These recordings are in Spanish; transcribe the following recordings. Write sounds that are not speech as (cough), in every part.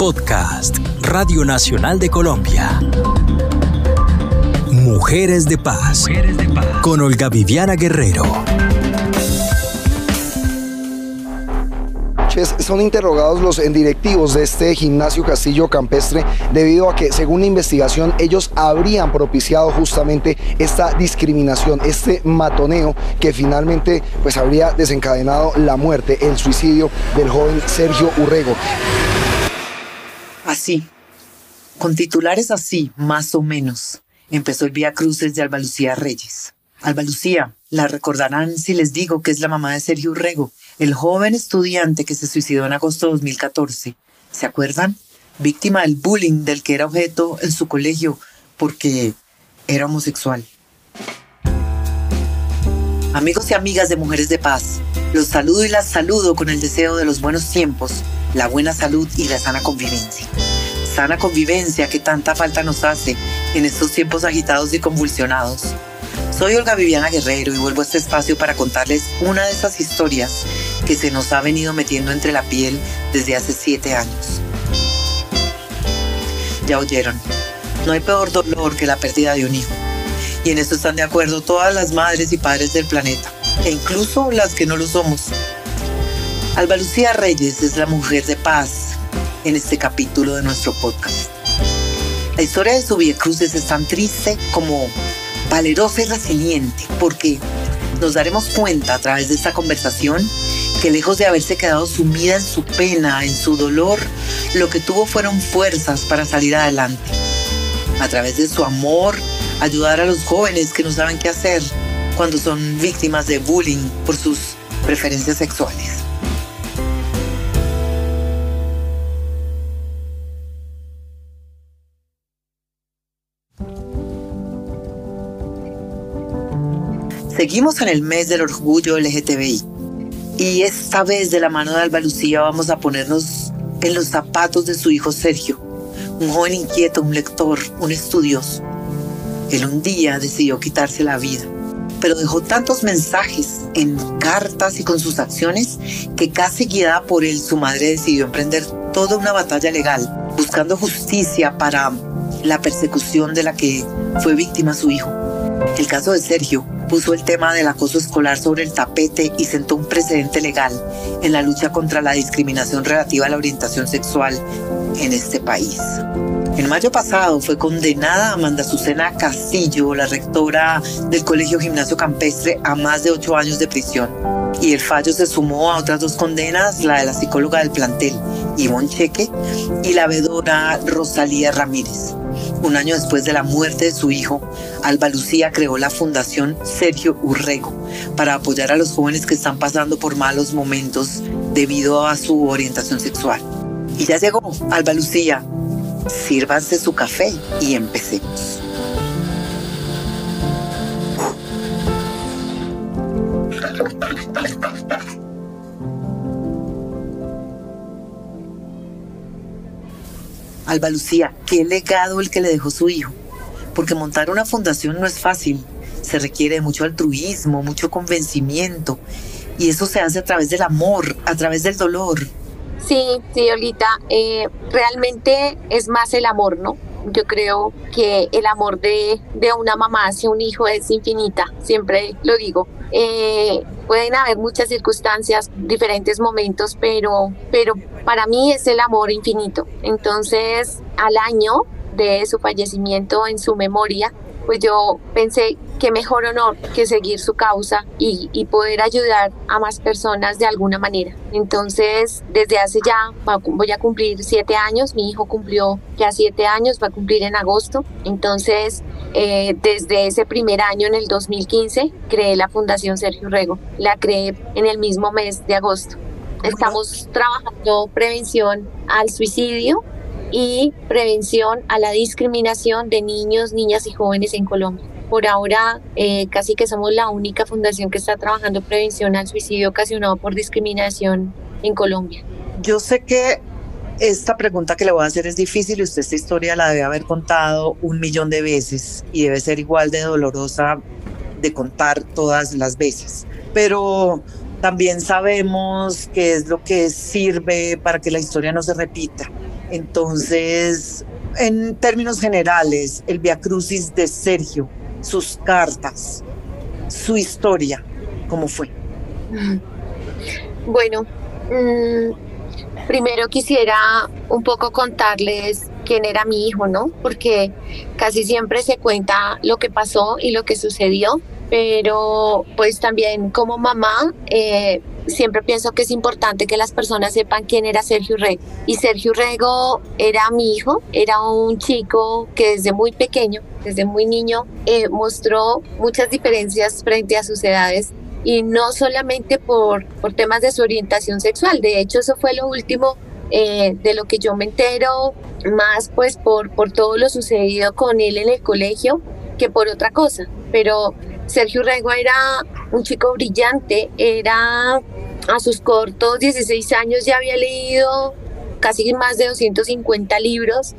Podcast Radio Nacional de Colombia. Mujeres de Paz. Con Olga Viviana Guerrero. son interrogados los directivos de este gimnasio Castillo Campestre debido a que, según la investigación, ellos habrían propiciado justamente esta discriminación, este matoneo que finalmente pues habría desencadenado la muerte, el suicidio del joven Sergio Urrego. Así, con titulares así, más o menos, empezó el Vía Cruces de Alba Lucía Reyes. Alba Lucía, la recordarán si les digo que es la mamá de Sergio Urrego, el joven estudiante que se suicidó en agosto de 2014. ¿Se acuerdan? Víctima del bullying del que era objeto en su colegio porque era homosexual. Amigos y amigas de Mujeres de Paz, los saludo y las saludo con el deseo de los buenos tiempos, la buena salud y la sana convivencia. Sana convivencia que tanta falta nos hace en estos tiempos agitados y convulsionados. Soy Olga Viviana Guerrero y vuelvo a este espacio para contarles una de esas historias que se nos ha venido metiendo entre la piel desde hace siete años. Ya oyeron, no hay peor dolor que la pérdida de un hijo. Y en esto están de acuerdo todas las madres y padres del planeta, e incluso las que no lo somos. Alba Lucía Reyes es la mujer de paz en este capítulo de nuestro podcast. La historia de su Cruces es tan triste como valerosa y resiliente, porque nos daremos cuenta a través de esta conversación que lejos de haberse quedado sumida en su pena, en su dolor, lo que tuvo fueron fuerzas para salir adelante. A través de su amor, ayudar a los jóvenes que no saben qué hacer cuando son víctimas de bullying por sus preferencias sexuales. Seguimos en el mes del orgullo LGTBI y esta vez de la mano de Alba Lucía vamos a ponernos en los zapatos de su hijo Sergio, un joven inquieto, un lector, un estudioso. Él un día decidió quitarse la vida, pero dejó tantos mensajes en cartas y con sus acciones que casi guiada por él su madre decidió emprender toda una batalla legal, buscando justicia para la persecución de la que fue víctima su hijo. El caso de Sergio puso el tema del acoso escolar sobre el tapete y sentó un precedente legal en la lucha contra la discriminación relativa a la orientación sexual en este país. En mayo pasado fue condenada Amanda Susana Castillo, la rectora del Colegio Gimnasio Campestre, a más de ocho años de prisión. Y el fallo se sumó a otras dos condenas, la de la psicóloga del plantel, Ivonne Cheque, y la vedora Rosalía Ramírez. Un año después de la muerte de su hijo, Alba Lucía creó la Fundación Sergio Urrego para apoyar a los jóvenes que están pasando por malos momentos debido a su orientación sexual. Y ya llegó Alba Lucía. Sírvanse su café y empecemos. Alba Lucía, qué legado el que le dejó su hijo. Porque montar una fundación no es fácil. Se requiere mucho altruismo, mucho convencimiento. Y eso se hace a través del amor, a través del dolor. Sí, sí, Olita. Eh, realmente es más el amor, ¿no? Yo creo que el amor de, de una mamá hacia un hijo es infinita, siempre lo digo. Eh, pueden haber muchas circunstancias, diferentes momentos, pero, pero para mí es el amor infinito. Entonces, al año de su fallecimiento en su memoria, pues yo pensé que mejor honor que seguir su causa y, poder ayudar a más personas de alguna manera. Entonces, desde hace ya, voy a cumplir siete años, mi hijo cumplió ya siete años, va a cumplir en agosto. Entonces, eh, desde ese primer año, en el 2015, creé la Fundación Sergio Rego. La creé en el mismo mes de agosto. Estamos trabajando prevención al suicidio y prevención a la discriminación de niños, niñas y jóvenes en Colombia. Por ahora, eh, casi que somos la única fundación que está trabajando prevención al suicidio ocasionado por discriminación en Colombia. Yo sé que esta pregunta que le voy a hacer es difícil y usted esta historia la debe haber contado un millón de veces y debe ser igual de dolorosa de contar todas las veces. Pero también sabemos qué es lo que sirve para que la historia no se repita. Entonces, en términos generales, el Via Crucis de Sergio, sus cartas, su historia, ¿cómo fue? Bueno, mm, primero quisiera un poco contarles quién era mi hijo, ¿no? Porque casi siempre se cuenta lo que pasó y lo que sucedió, pero pues también como mamá eh, siempre pienso que es importante que las personas sepan quién era Sergio Rego. Y Sergio Rego era mi hijo, era un chico que desde muy pequeño, desde muy niño, eh, mostró muchas diferencias frente a sus edades y no solamente por, por temas de su orientación sexual, de hecho eso fue lo último eh, de lo que yo me entero, más pues por, por todo lo sucedido con él en el colegio que por otra cosa. Pero Sergio Rego era un chico brillante, era a sus cortos 16 años ya había leído casi más de 250 libros,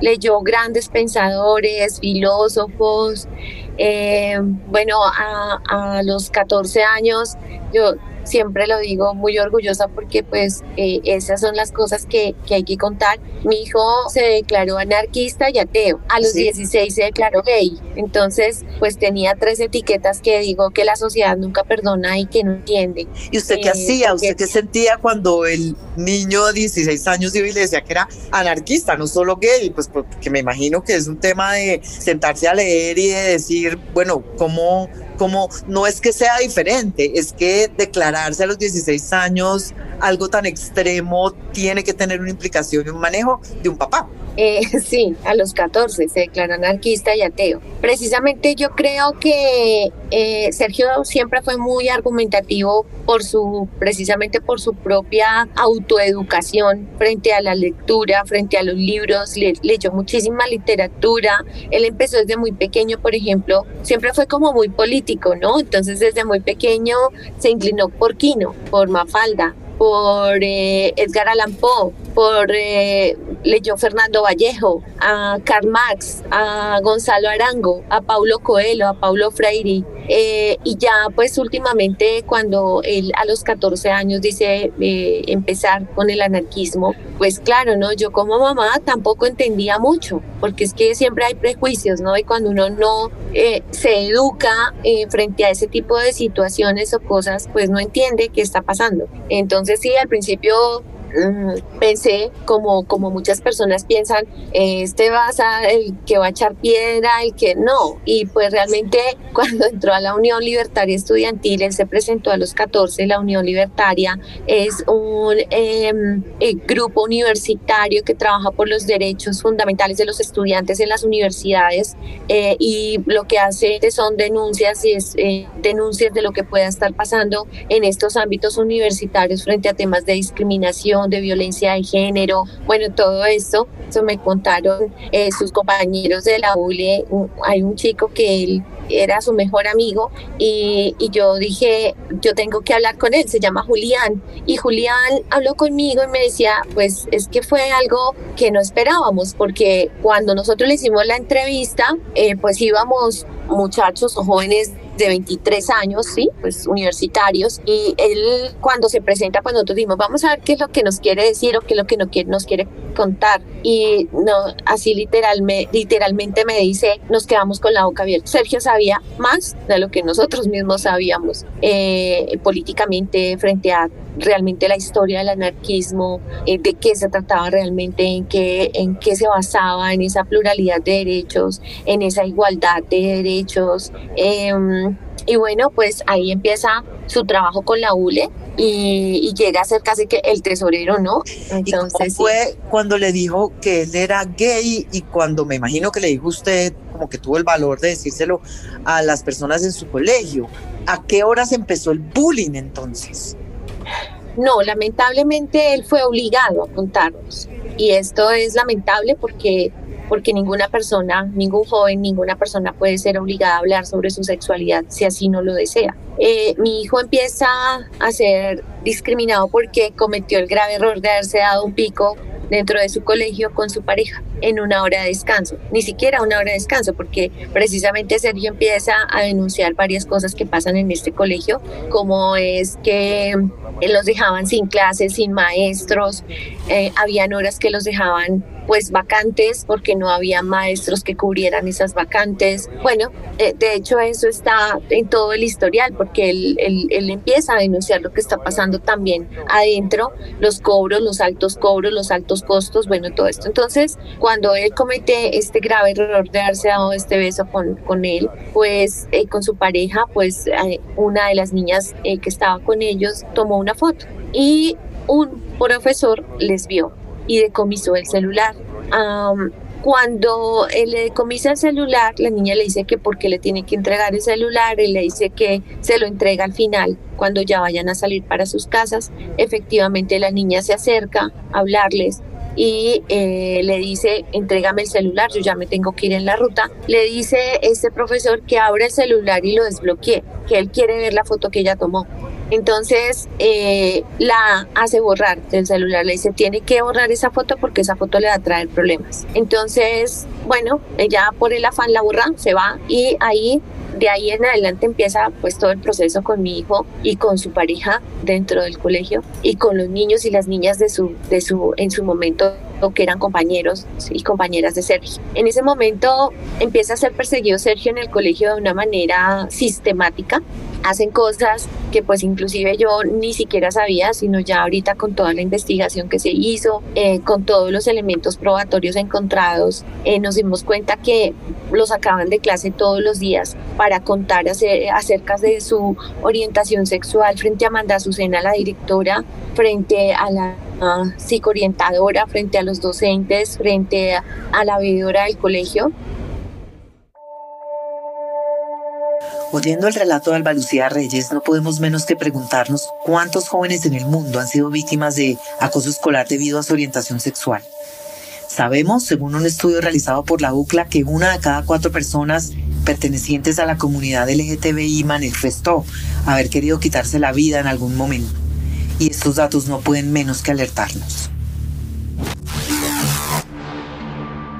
leyó grandes pensadores, filósofos. Eh, bueno, a, a los 14 años yo siempre lo digo muy orgullosa porque pues eh, esas son las cosas que, que, hay que contar. Mi hijo se declaró anarquista y ateo. A los 16 se declaró gay. Entonces pues tenía tres etiquetas que digo que la sociedad nunca perdona y que no entiende. ¿Y usted qué eh, hacía? ¿Usted qué sentía cuando el niño de 16 años iba y le decía que era anarquista, no solo gay? Pues porque me imagino que es un tema de sentarse a leer y de decir, bueno, ¿cómo como no es que sea diferente, es que declararse a los 16 años algo tan extremo tiene que tener una implicación y un manejo de un papá. Eh, (laughs) sí, a los 14 se declara anarquista y ateo. Precisamente yo creo que eh, Sergio siempre fue muy argumentativo por su, precisamente por su propia autoeducación frente a la lectura, frente a los libros, le, leyó muchísima literatura. Él empezó desde muy pequeño, por ejemplo, siempre fue como muy político, ¿no? Entonces desde muy pequeño se inclinó por Quino, por Mafalda, por eh, Edgar Allan Poe, por eh, leyó Fernando Vallejo, a Karl Marx, a Gonzalo Arango, a Paulo Coelho, a Paulo Freire. Eh, y ya pues últimamente cuando él a los 14 años dice eh, empezar con el anarquismo, pues claro, ¿no? Yo como mamá tampoco entendía mucho, porque es que siempre hay prejuicios, ¿no? Y cuando uno no se educa frente a ese tipo de situaciones o cosas, pues no entiende qué está pasando. Entonces sí, al principio pensé, como, como muchas personas piensan, este va a el que va a echar piedra, el que no. Y pues realmente (laughs) cuando entró a la Unión Libertaria Estudiantil, él se presentó a los 14. La Unión Libertaria es un em, eh, grupo universitario que trabaja por los derechos fundamentales de los estudiantes en las universidades eh, y lo que hace son denuncias y es, eh, denuncias de lo que pueda estar pasando en estos ámbitos universitarios frente a temas de discriminación de violencia de género, bueno, todo esto, eso me contaron eh, sus compañeros de la ULE, hay un chico que él era su mejor amigo y, y, yo dije, yo tengo que hablar con él, se llama Julián. Y Julián habló conmigo y me decía, pues es que fue algo que no esperábamos, porque cuando nosotros le hicimos la entrevista, eh, pues íbamos muchachos o jóvenes de 23 años, sí, pues universitarios, y él cuando se presenta, pues nosotros dijimos, vamos a ver qué es lo que nos quiere decir o qué es lo que nos quiere, contar. Y no, así literal, literalmente me dice, nos quedamos con la boca abierta. Sergio sabía más de lo que nosotros mismos sabíamos eh, políticamente frente a realmente la historia del anarquismo, eh, de qué se trataba realmente, en qué, en qué se basaba, en esa pluralidad de derechos, en esa igualdad de derechos. Em, y bueno, pues ahí empieza su trabajo con la ULE y, llega a ser casi que el tesorero, ¿no? Entonces, fue cuando le dijo que él era gay y cuando me imagino que le dijo usted como que tuvo el valor de decírselo a las personas en su colegio? ¿A qué horas empezó el bullying entonces? No, lamentablemente él fue obligado a contarnos. Y esto es lamentable porque, porque ninguna persona, ningún joven, ninguna persona puede ser obligada a hablar sobre su sexualidad si así no lo desea. Eh, mi hijo empieza a ser discriminado porque cometió el grave error de haberse dado un pico dentro de su colegio con su pareja en una hora de descanso, ni siquiera una hora de descanso, porque precisamente Sergio empieza a denunciar varias cosas que pasan en este colegio, como es que los dejaban sin clases, sin maestros, eh, habían horas que los dejaban pues vacantes porque no había maestros que cubrieran esas vacantes. Bueno, eh, de hecho eso está en todo el historial porque él, él, empieza a denunciar lo que está pasando también adentro, los cobros, los altos cobros, los altos costos, bueno, todo esto. Entonces, cuando él comete este grave error de haberse dado este beso con, con él, pues eh, con su pareja, pues eh, una de las niñas que estaba con ellos tomó una foto y un profesor les vio y decomisó el celular. Cuando él le decomisa el celular, la niña le dice que porque le tiene que entregar el celular, él le dice que se lo entrega al final, cuando ya vayan a salir para sus casas. Efectivamente, la niña se acerca a hablarles y eh, le dice, entrégame el celular, yo ya me tengo que ir en la ruta. Le dice este profesor que abra el celular y lo desbloquee, que él quiere ver la foto que ella tomó. Entonces eh, la hace borrar del celular, le dice, tiene que borrar esa foto porque esa foto le va a traer problemas. Entonces, bueno, ella por el afán la borra, se va y ahí de ahí en adelante empieza pues todo el proceso con mi hijo y con su pareja dentro del colegio y con los niños y las niñas de su, de su, en su momento que eran compañeros y compañeras de Sergio. En ese momento empieza a ser perseguido Sergio en el colegio de una manera sistemática hacen cosas que pues inclusive yo ni siquiera sabía, sino ya ahorita con toda la investigación que se hizo, eh, con todos los elementos probatorios encontrados, eh, nos dimos cuenta que los sacaban de clase todos los días para contar acerca de su orientación sexual frente a Amanda Azucena, la directora, frente a la psicoorientadora, frente a los docentes, frente a la veedora del colegio Oyendo el relato de Alba Lucía Reyes, no podemos menos que preguntarnos cuántos jóvenes en el mundo han sido víctimas de acoso escolar debido a su orientación sexual. Sabemos, según un estudio realizado por la UCLA, que una de cada cuatro personas pertenecientes a la comunidad LGTBI manifestó haber querido quitarse la vida en algún momento. Y estos datos no pueden menos que alertarnos.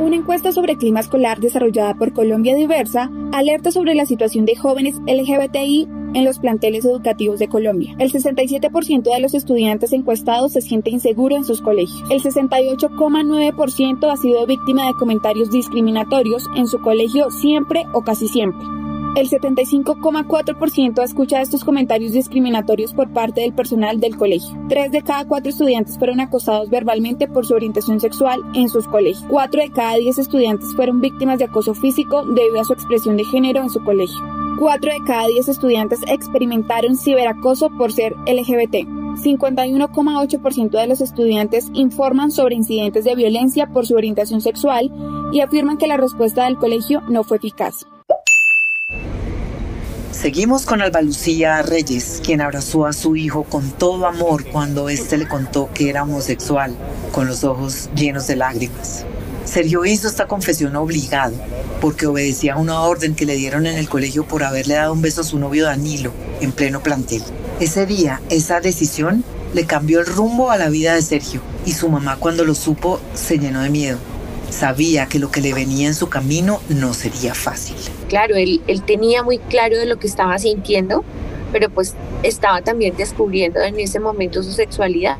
Una encuesta sobre clima escolar desarrollada por Colombia Diversa alerta sobre la situación de jóvenes LGBTI en los planteles educativos de Colombia. El 67% de los estudiantes encuestados se siente inseguro en sus colegios. El 68,9% ha sido víctima de comentarios discriminatorios en su colegio siempre o casi siempre. El 75,4% ha escuchado estos comentarios discriminatorios por parte del personal del colegio. Tres de cada cuatro estudiantes fueron acosados verbalmente por su orientación sexual en sus colegios. Cuatro de cada diez estudiantes fueron víctimas de acoso físico debido a su expresión de género en su colegio. Cuatro de cada diez estudiantes experimentaron ciberacoso por ser LGBT. 51,8% de los estudiantes informan sobre incidentes de violencia por su orientación sexual y afirman que la respuesta del colegio no fue eficaz. Seguimos con Alba Lucía Reyes, quien abrazó a su hijo con todo amor cuando éste le contó que era homosexual, con los ojos llenos de lágrimas. Sergio hizo esta confesión obligado, porque obedecía a una orden que le dieron en el colegio por haberle dado un beso a su novio Danilo en pleno plantel. Ese día, esa decisión le cambió el rumbo a la vida de Sergio, y su mamá cuando lo supo se llenó de miedo. Sabía que lo que le venía en su camino no sería fácil claro, él, él tenía muy claro de lo que estaba sintiendo, pero pues estaba también descubriendo en ese momento su sexualidad.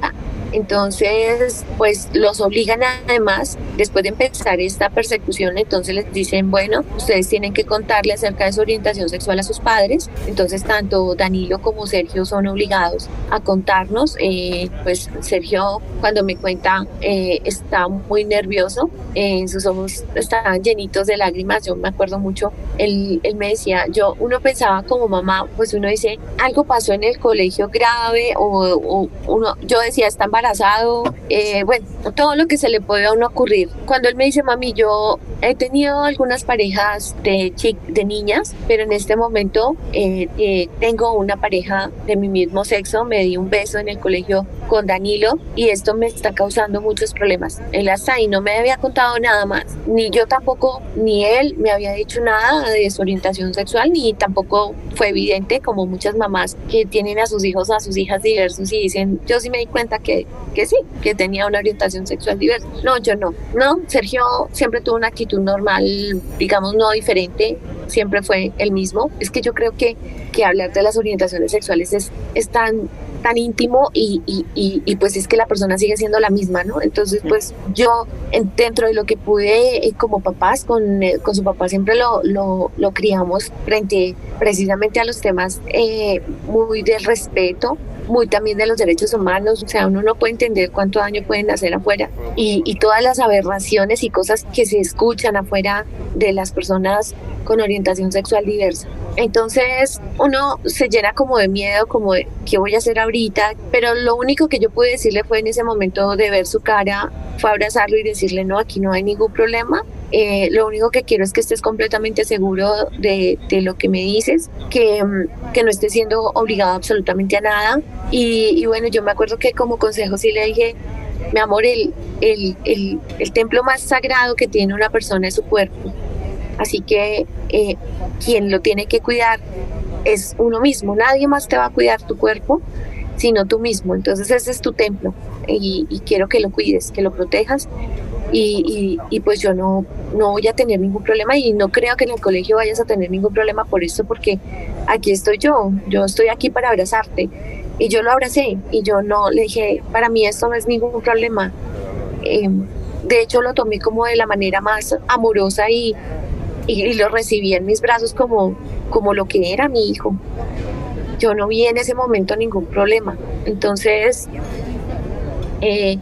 Entonces, pues los obligan además, después de empezar esta persecución, entonces les dicen, bueno, ustedes tienen que contarle acerca de su orientación sexual a sus padres. Entonces, tanto Danilo como Sergio son obligados a contarnos. Eh, pues Sergio, cuando me cuenta, eh, está muy nervioso, en sus ojos estaban llenitos de lágrimas. Yo me acuerdo mucho, él, él me decía, yo, uno pensaba como mamá, pues uno dice, algo pasó en el colegio grave o, uno, yo decía, están embarazado, eh, bueno, todo lo que se le puede a uno ocurrir. Cuando él me dice, mami, yo he tenido algunas parejas de, de niñas, pero en este momento eh, eh, tengo una pareja de mi mismo sexo, me di un beso en el colegio con Danilo y esto me está causando muchos problemas. Él hasta ahí no me había contado nada más, ni yo tampoco, ni él me había dicho nada de su orientación sexual, ni tampoco fue evidente como muchas mamás que tienen a sus hijos, a sus hijas diversos y dicen, yo sí me di cuenta que que sí, que tenía una orientación sexual diversa. No, yo no. No, Sergio siempre tuvo una actitud normal, digamos, no diferente, siempre fue el mismo. Es que yo creo que, que hablar de las orientaciones sexuales es, es tan tan íntimo y, y, y, pues es que la persona sigue siendo la misma, ¿no? Entonces, pues yo dentro de lo que pude eh, como papás, con, eh, con su papá siempre lo, lo, lo, criamos frente precisamente a los temas eh, muy del respeto, muy también de los derechos humanos, o sea, uno no puede entender cuánto daño pueden hacer afuera y, y todas las aberraciones y cosas que se escuchan afuera de las personas con orientación sexual diversa. Entonces uno se llena como de miedo, como de qué voy a hacer ahorita, pero lo único que yo pude decirle fue en ese momento de ver su cara, fue abrazarlo y decirle, no, aquí no hay ningún problema, eh, lo único que quiero es que estés completamente seguro de, de lo que me dices, que, mm, que, no estés siendo obligado absolutamente a nada. Y, y, bueno, yo me acuerdo que como consejo sí le dije, mi amor, el, el, el, el templo más sagrado que tiene una persona es su cuerpo. Así que eh, quien lo tiene que cuidar es uno mismo. Nadie más te va a cuidar tu cuerpo, sino tú mismo. Entonces ese es tu templo y, quiero que lo cuides, que lo protejas. Y, pues yo no, no voy a tener ningún problema y no creo que en el colegio vayas a tener ningún problema por eso, porque aquí estoy yo, yo estoy aquí para abrazarte. Y yo lo abracé y yo no le dije, para mí esto no es ningún problema. Eh, de hecho lo tomé como de la manera más amorosa y, y, lo recibí en mis brazos como, como lo que era mi hijo. Yo no vi en ese momento ningún problema. Entonces, eh,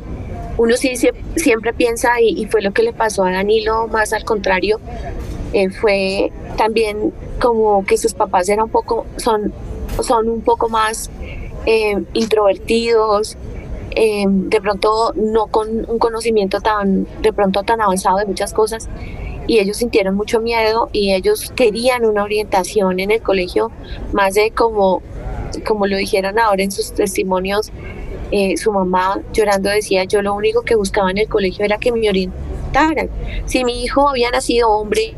uno sí siempre piensa, y, fue lo que le pasó a Danilo, más al contrario, eh, fue también como que sus papás eran un poco, son, son un poco más eh, introvertidos, de pronto no con un conocimiento tan, de pronto tan avanzado de muchas cosas y ellos sintieron mucho miedo y ellos querían una orientación en el colegio más de como, como lo dijeron ahora en sus testimonios, eh, su mamá llorando decía, yo lo único que buscaba en el colegio era que me orientaran. Si mi hijo había nacido hombre,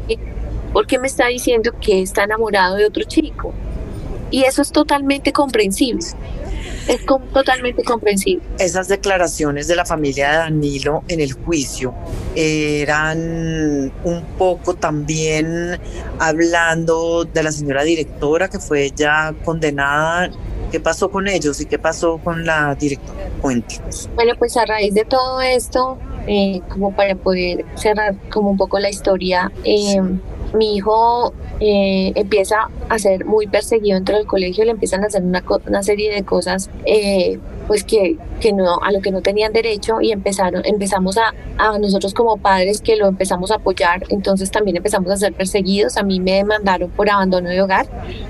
¿por qué me está diciendo que está enamorado de otro chico? Y eso es totalmente comprensible es totalmente comprensible. Esas declaraciones de la familia de Danilo en el juicio eran un poco también hablando de la señora directora que fue ya condenada. ¿Qué pasó con ellos y qué pasó con la directora? Cuéntanos. Bueno, pues a raíz de todo esto, eh, como para poder cerrar como un poco la historia, eh, mi hijo eh, empieza a ser muy perseguido dentro del colegio, le empiezan a hacer una, una serie de cosas eh, pues que, que, no, a lo que no tenían derecho y empezaron, empezamos a, a, nosotros como padres que lo empezamos a apoyar, entonces también empezamos a ser perseguidos, a mí me demandaron por abandono de hogar,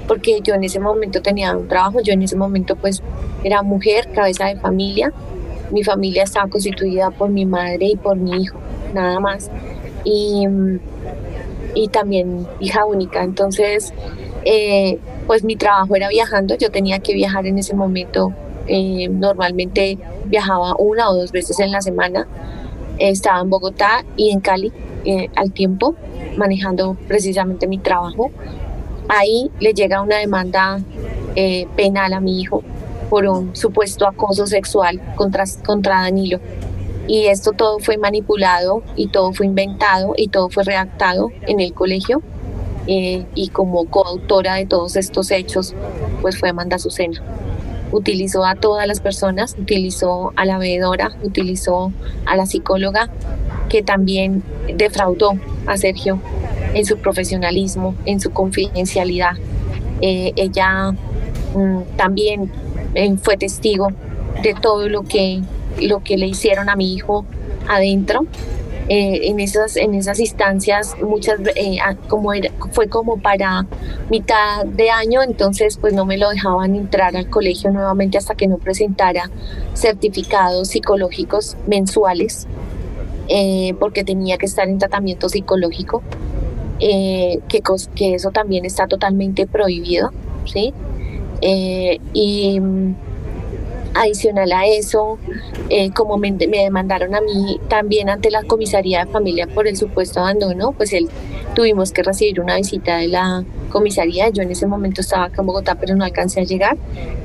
porque yo en ese momento tenía un trabajo, yo en ese momento pues era mujer, cabeza de familia, mi familia estaba constituida por mi madre y por mi hijo, nada más. Y y también hija única. Entonces, eh, pues mi trabajo era viajando, yo tenía que viajar en ese momento. Eh, normalmente viajaba una o dos veces en la semana. estaba en Bogotá y en Cali eh, al tiempo, manejando precisamente mi trabajo. Ahí le llega una demanda penal a mi hijo por un supuesto acoso sexual contra, contra Danilo y esto todo fue manipulado y todo fue inventado y todo fue redactado en el colegio eh, y como coautora de todos estos hechos pues fue Amanda Azucena. Utilizó a todas las personas, utilizó a la veedora, utilizó a la psicóloga que también defraudó a Sergio en su profesionalismo, en su confidencialidad. Eh, ella mm, también eh, fue testigo de todo lo que lo que le hicieron a mi hijo adentro. Eh, en esas en esas instancias muchas eh, como era, fue como para mitad de año entonces pues no me lo dejaban entrar al colegio nuevamente hasta que no presentara certificados psicológicos mensuales eh, porque tenía que estar en tratamiento psicológico que, que eso también está totalmente prohibido sí y Adicional a eso, eh, como me, me, demandaron a mí también ante la comisaría de familia por el supuesto abandono, pues él tuvimos que recibir una visita de la comisaría. Yo en ese momento estaba acá en Bogotá, pero no alcancé a llegar.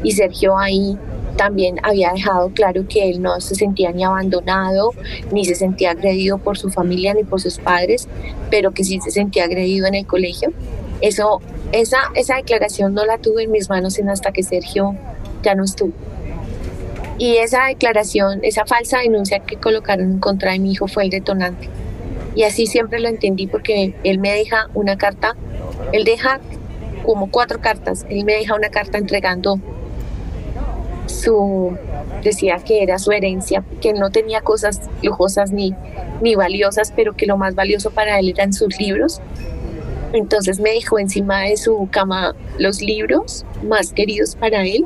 Y Sergio ahí también había dejado claro que él no se sentía ni abandonado, ni se sentía agredido por su familia ni por sus padres, pero que sí se sentía agredido en el colegio. Eso, esa, esa declaración no la tuve en mis manos sino hasta que Sergio ya no estuvo. Y esa declaración, esa falsa denuncia que colocaron en contra de mi hijo fue el detonante. Y así siempre lo entendí porque él me deja una carta, él deja como cuatro cartas, él me deja una carta entregando su, decía que era su herencia, que no tenía cosas lujosas ni, ni valiosas, pero que lo más valioso para él eran sus libros. Entonces me dejó encima de su cama los libros más queridos para él,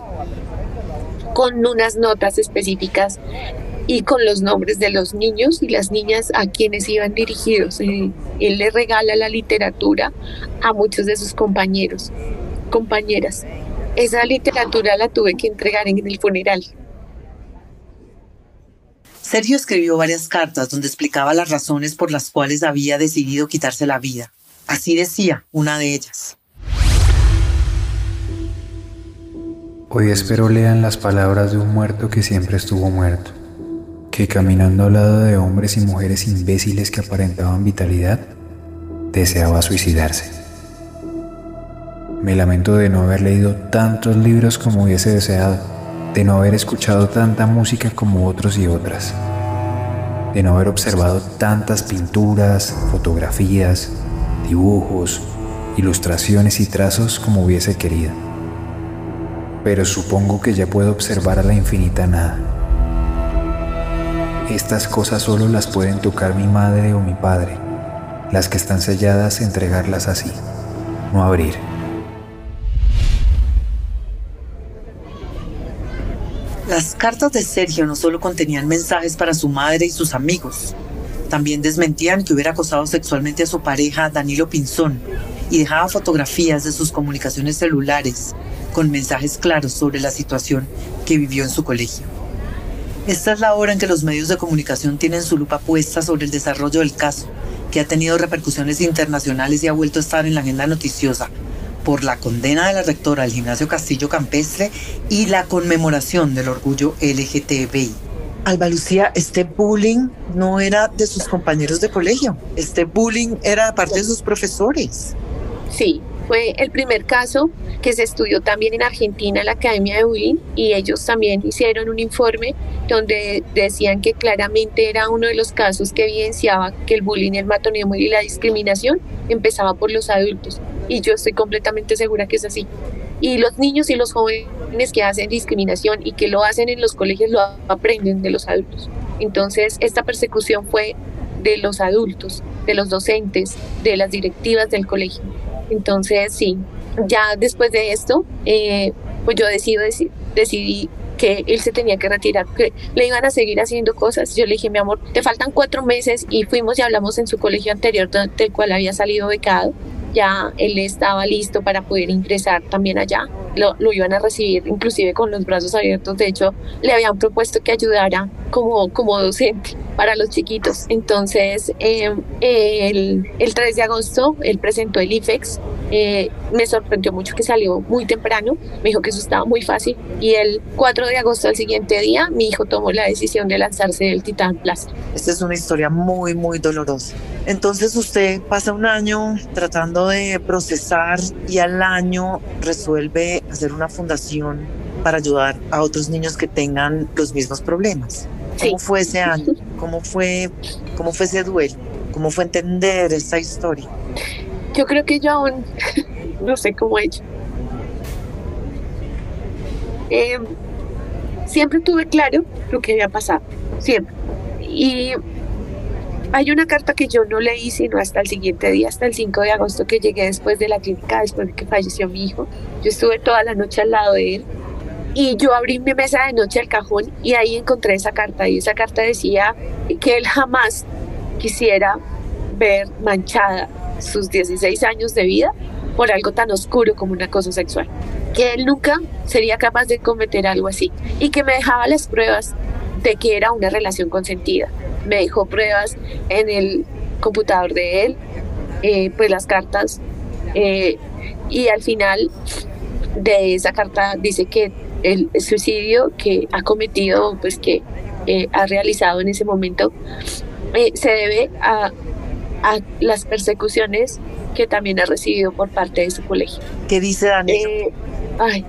con unas notas específicas y con los nombres de los niños y las niñas a quienes iban dirigidos. Él, le regala la literatura a muchos de sus compañeros, compañeras. Esa literatura la tuve que entregar en el funeral. Sergio escribió varias cartas donde explicaba las razones por las cuales había decidido quitarse la vida. Así decía una de ellas. Hoy espero lean las palabras de un muerto que siempre estuvo muerto que caminando al lado de hombres y mujeres imbéciles que aparentaban vitalidad, deseaba suicidarse. Me lamento de no haber leído tantos libros como hubiese deseado, de no haber escuchado tanta música como otros y otras, de no haber observado tantas pinturas, fotografías, dibujos, ilustraciones y trazos como hubiese querido. Pero supongo que ya puedo observar a la infinita nada estas cosas solo las pueden tocar mi madre o mi padre. Las que están selladas, entregarlas así, no abrir. Las cartas de Sergio no solo contenían mensajes para su madre y sus amigos, también desmentían que hubiera acosado sexualmente a su pareja Danilo Pinzón y dejaba fotografías de sus comunicaciones celulares con mensajes claros sobre la situación que vivió en su colegio. Esta es la hora en que los medios de comunicación tienen su lupa puesta sobre el desarrollo del caso, que ha tenido repercusiones internacionales y ha vuelto a estar en la agenda noticiosa por la condena de la rectora del gimnasio Castillo Campestre y la conmemoración del orgullo LGTBI. Alba Lucía, este bullying no era de sus compañeros de colegio, este bullying era parte de sus profesores. Sí, fue el primer caso que se estudió también en Argentina, la Academia de Bullying, y ellos también hicieron un informe donde decían que claramente era uno de los casos que evidenciaba que el bullying, el matoneo y la discriminación empezaba por los adultos. Y yo estoy completamente segura que es así. Y los niños y los jóvenes que hacen discriminación y que lo hacen en los colegios lo aprenden de los adultos. Entonces, esta persecución fue de los adultos, de los docentes, de las directivas del colegio. Entonces, sí, ya después de esto, eh, pues yo decido, decidí que él se tenía que retirar, que le iban a seguir haciendo cosas. Yo le dije, mi amor, te faltan cuatro meses y fuimos y hablamos en su colegio anterior del cual había salido becado. Ya él estaba listo para poder ingresar también allá. Lo, lo, iban a recibir inclusive con los brazos abiertos. De hecho, le habían propuesto que ayudara como, como docente para los chiquitos. Entonces, eh, el, el, 3 de agosto, él presentó el IFEX. Eh, me sorprendió mucho que salió muy temprano. Me dijo que eso estaba muy fácil. Y el 4 de agosto, al siguiente día, mi hijo tomó la decisión de lanzarse del Titán Plaza. Esta es una historia muy, muy dolorosa. Entonces, usted pasa un año tratando de procesar y al año resuelve hacer una fundación para ayudar a otros niños que tengan los mismos problemas. ¿Cómo fue ese año? ¿Cómo fue, ¿Cómo fue ese duelo? ¿Cómo fue entender esta historia? Yo creo que yo aún (laughs) no sé cómo he hecho. Em, siempre tuve claro lo que había pasado, siempre. Y hay una carta que yo no leí sino hasta el siguiente día, hasta el 5 de agosto que llegué después de la clínica, después de que falleció mi hijo. Yo estuve toda la noche al lado de él y yo abrí mi mesa de noche al cajón y ahí encontré esa carta y esa carta decía que él jamás quisiera ver manchada sus 16 años de vida por algo tan oscuro como un acoso sexual. Que él nunca sería capaz de cometer algo así y que me dejaba las pruebas de que era una relación consentida. Me dejó pruebas en el computador de él, eh, pues las cartas, eh, y al final de esa carta dice que el suicidio que ha cometido, pues que eh, ha realizado en ese momento, eh, se debe a, a, las persecuciones que también ha recibido por parte de su colegio. ¿Qué dice Daniel? Eh, ay,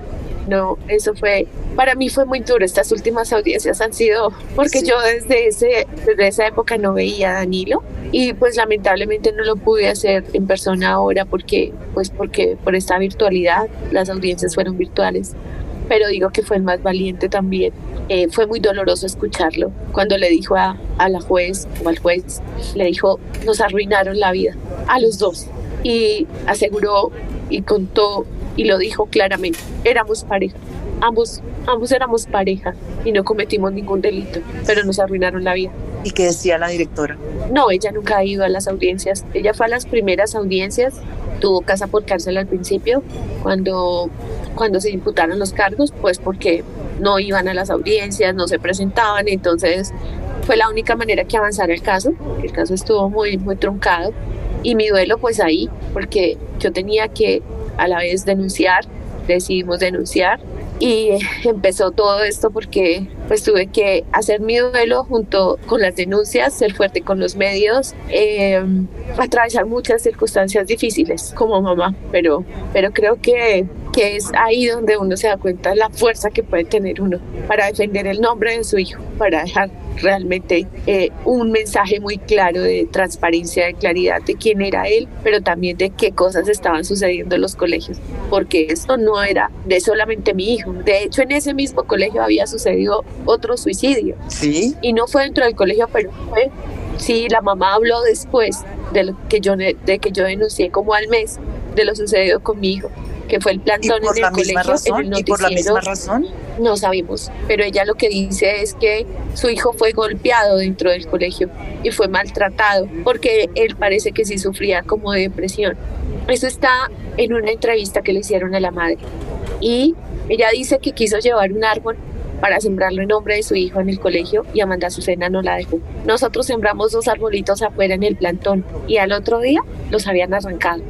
no, eso fue, para mí fue muy duro. Estas últimas audiencias han sido, porque yo desde, ese, desde esa época no veía a Danilo y pues lamentablemente no lo pude hacer en persona ahora porque, pues porque por esta virtualidad, las audiencias fueron virtuales. Pero digo que fue el más valiente también. Eh, fue muy doloroso escucharlo cuando le dijo a, a la juez o al juez, le dijo, nos arruinaron la vida a los dos. Y aseguró y contó y lo dijo claramente, éramos pareja. Ambos, ambos éramos pareja y no cometimos ningún delito, pero nos arruinaron la vida. ¿Y qué decía la directora? No, ella nunca ha ido a las audiencias. Ella fue a las primeras audiencias, tuvo casa por cárcel al principio, cuando, cuando se imputaron los cargos, pues porque no iban a las audiencias, no se presentaban, entonces fue la única manera que avanzara el caso. El caso estuvo muy, muy truncado y mi duelo pues ahí, porque yo tenía que a la vez denunciar, decidimos denunciar y (laughs) empezó todo esto porque pues tuve que hacer mi duelo junto con las denuncias, ser fuerte con los medios, eh, atravesar muchas circunstancias difíciles como mamá, pero, pero creo que, que es ahí donde uno se da cuenta de la fuerza que puede tener uno para defender el nombre de su hijo, para dejar realmente eh, un mensaje muy claro de transparencia, de claridad de quién era él, pero también de qué cosas estaban sucediendo en los colegios, porque esto no era de solamente mi hijo. De hecho, en ese mismo colegio había sucedido otro suicidio. Sí. Y no fue dentro del colegio, pero fue, sí, la mamá habló después de lo que yo, de que yo denuncié como al mes de lo sucedido con mi hijo que fue el plantón ¿Y por en el colegio. razón? en el ¿Y por la misma razón? No sabemos, pero ella lo que dice es que su hijo fue golpeado dentro del colegio y fue maltratado porque él parece que sí sufría como de depresión. Eso está en una entrevista que le hicieron a la madre y ella dice que quiso llevar un árbol para sembrarlo en nombre de su hijo en el colegio y Amanda Azucena no la dejó. Nosotros sembramos dos arbolitos afuera en el plantón y al otro día los habían arrancado.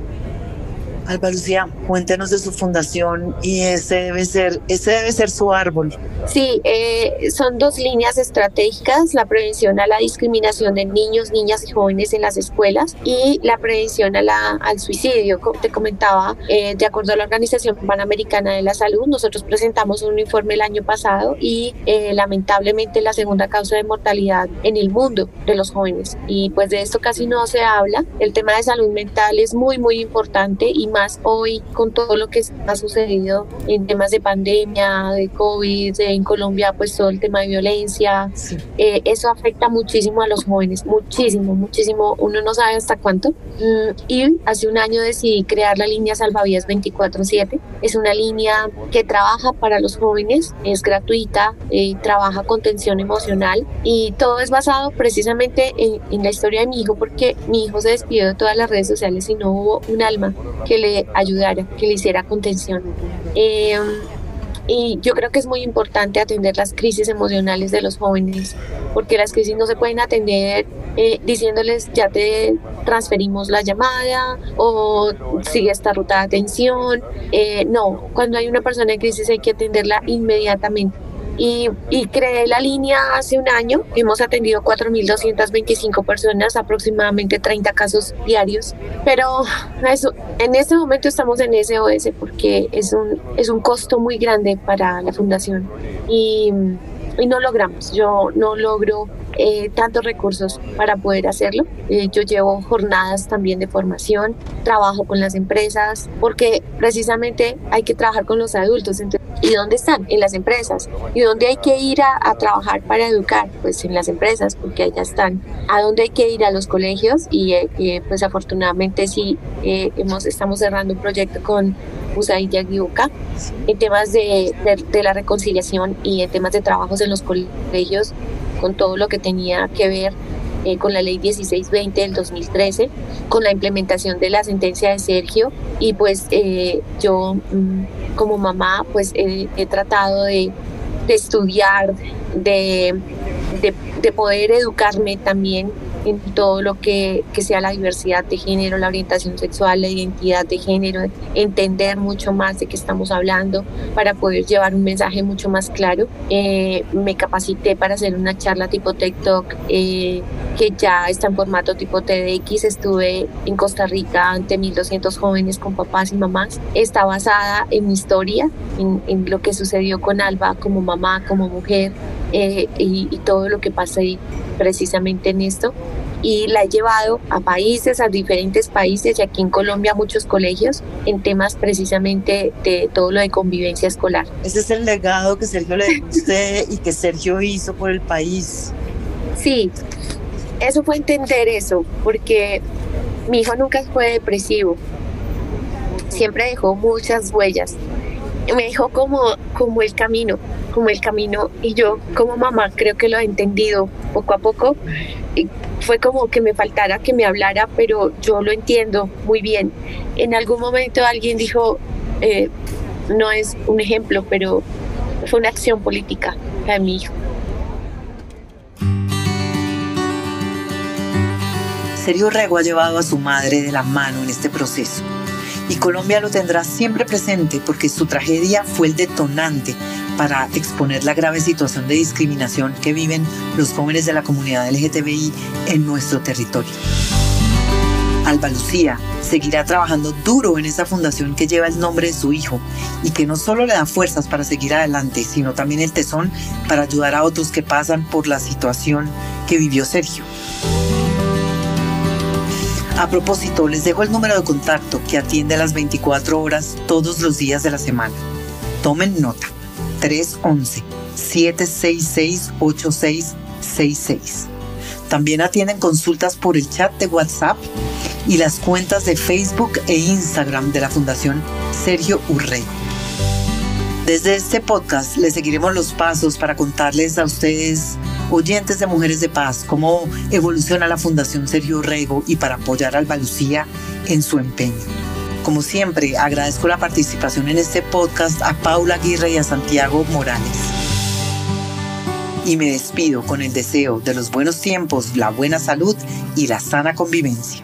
Alba Lucía, cuéntenos de su fundación y ese debe ser, ese debe ser su árbol. Sí, eh, son dos líneas estratégicas, la prevención a la discriminación de niños, niñas y jóvenes en las escuelas y la prevención a la, al suicidio. Como te comentaba, eh, de acuerdo a la Organización Panamericana de la Salud, nosotros presentamos un informe el año pasado y eh, lamentablemente la segunda causa de mortalidad en el mundo de los jóvenes. Y pues de esto casi no se habla. El tema de salud mental es muy, muy importante y más hoy con todo lo que ha sucedido en temas de pandemia, de COVID, en Colombia, pues todo el tema de violencia. Sí. Eh, eso afecta muchísimo a los jóvenes, muchísimo, muchísimo. Uno no sabe hasta cuánto. Mm, y hace un año decidí crear la línea Salvavidas 24/7. Es una línea que trabaja para los jóvenes, es gratuita, eh, trabaja con tensión emocional y todo es basado precisamente en, en la historia de mi hijo porque mi hijo se despidió de todas las redes sociales y no hubo un alma que le ayudara, que le hiciera contención. Eh, y yo creo que es muy importante atender las crisis emocionales de los jóvenes, porque las crisis no se pueden atender eh, diciéndoles ya te transferimos la llamada o sigue esta ruta de atención. Eh, no, cuando hay una persona en crisis hay que atenderla inmediatamente. Y, y, creé la línea hace un año. Hemos atendido 4.225 personas, aproximadamente 30 casos diarios. Pero eso, en este momento estamos en SOS porque es un, es un costo muy grande para la fundación. Y, y no logramos. Yo no logro eh, tantos recursos para poder hacerlo. Eh, yo llevo jornadas también de formación, trabajo con las empresas, porque precisamente hay que trabajar con los adultos. Entonces, ¿Y dónde están? En las empresas. ¿Y dónde hay que ir a, a, trabajar para educar? Pues en las empresas, porque allá están. ¿A dónde hay que ir? A los colegios. Y eh, pues afortunadamente sí, eh, hemos, estamos cerrando un proyecto con USAID Yaguiuca en temas de, de, de la reconciliación y en temas de trabajos en los colegios con todo lo que tenía que ver eh, con la ley 1620 del 2013, con la implementación de la sentencia de Sergio. Y pues eh, yo mmm, como mamá pues he tratado de, estudiar, de, de, poder educarme también en todo lo que, que sea la diversidad de género, la orientación sexual, la identidad de género, entender mucho más de qué estamos hablando para poder llevar un mensaje mucho más claro. Eh, me capacité para hacer una charla tipo TikTok eh, que ya está en formato tipo TDX. Estuve en Costa Rica ante 1.200 jóvenes con papás y mamás. Está basada en mi historia, en, en lo que sucedió con Alba como mamá, como mujer eh, y, y todo lo que pasé precisamente en esto y la he llevado a países, a diferentes países y aquí en Colombia a muchos colegios en temas precisamente de todo lo de convivencia escolar. Ese es el legado que Sergio le dio a usted y que Sergio hizo por el país. Sí, eso fue entender eso, porque mi hijo nunca fue depresivo, siempre dejó muchas huellas. Me dejó como, como el camino, como el camino y yo como mamá creo que lo he entendido poco a poco. Y fue como que me faltara que me hablara, pero yo lo entiendo muy bien. En algún momento alguien dijo, eh, no es un ejemplo, pero fue una acción política de mi hijo. Sergio Rego ha llevado a su madre de la mano en este proceso y Colombia lo tendrá siempre presente porque su tragedia fue el detonante para exponer la grave situación de discriminación que viven los jóvenes de la comunidad LGTBI en nuestro territorio. Alba Lucía seguirá trabajando duro en esa fundación que lleva el nombre de su hijo y que no solo le da fuerzas para seguir adelante, sino también el tesón para ayudar a otros que pasan por la situación que vivió Sergio. A propósito, les dejo el número de contacto que atiende las 24 horas todos los días de la semana. Tomen nota. 311-766-8666. También atienden consultas por el chat de WhatsApp y las cuentas de Facebook e Instagram de la Fundación Sergio Urrego. Desde este podcast les seguiremos los pasos para contarles a ustedes, oyentes de Mujeres de Paz, cómo evoluciona la Fundación Sergio Urrego y para apoyar a Alba Lucía en su empeño. Como siempre, agradezco la participación en este podcast a Paula Aguirre y a Santiago Morales. Y me despido con el deseo de los buenos tiempos, la buena salud y la sana convivencia.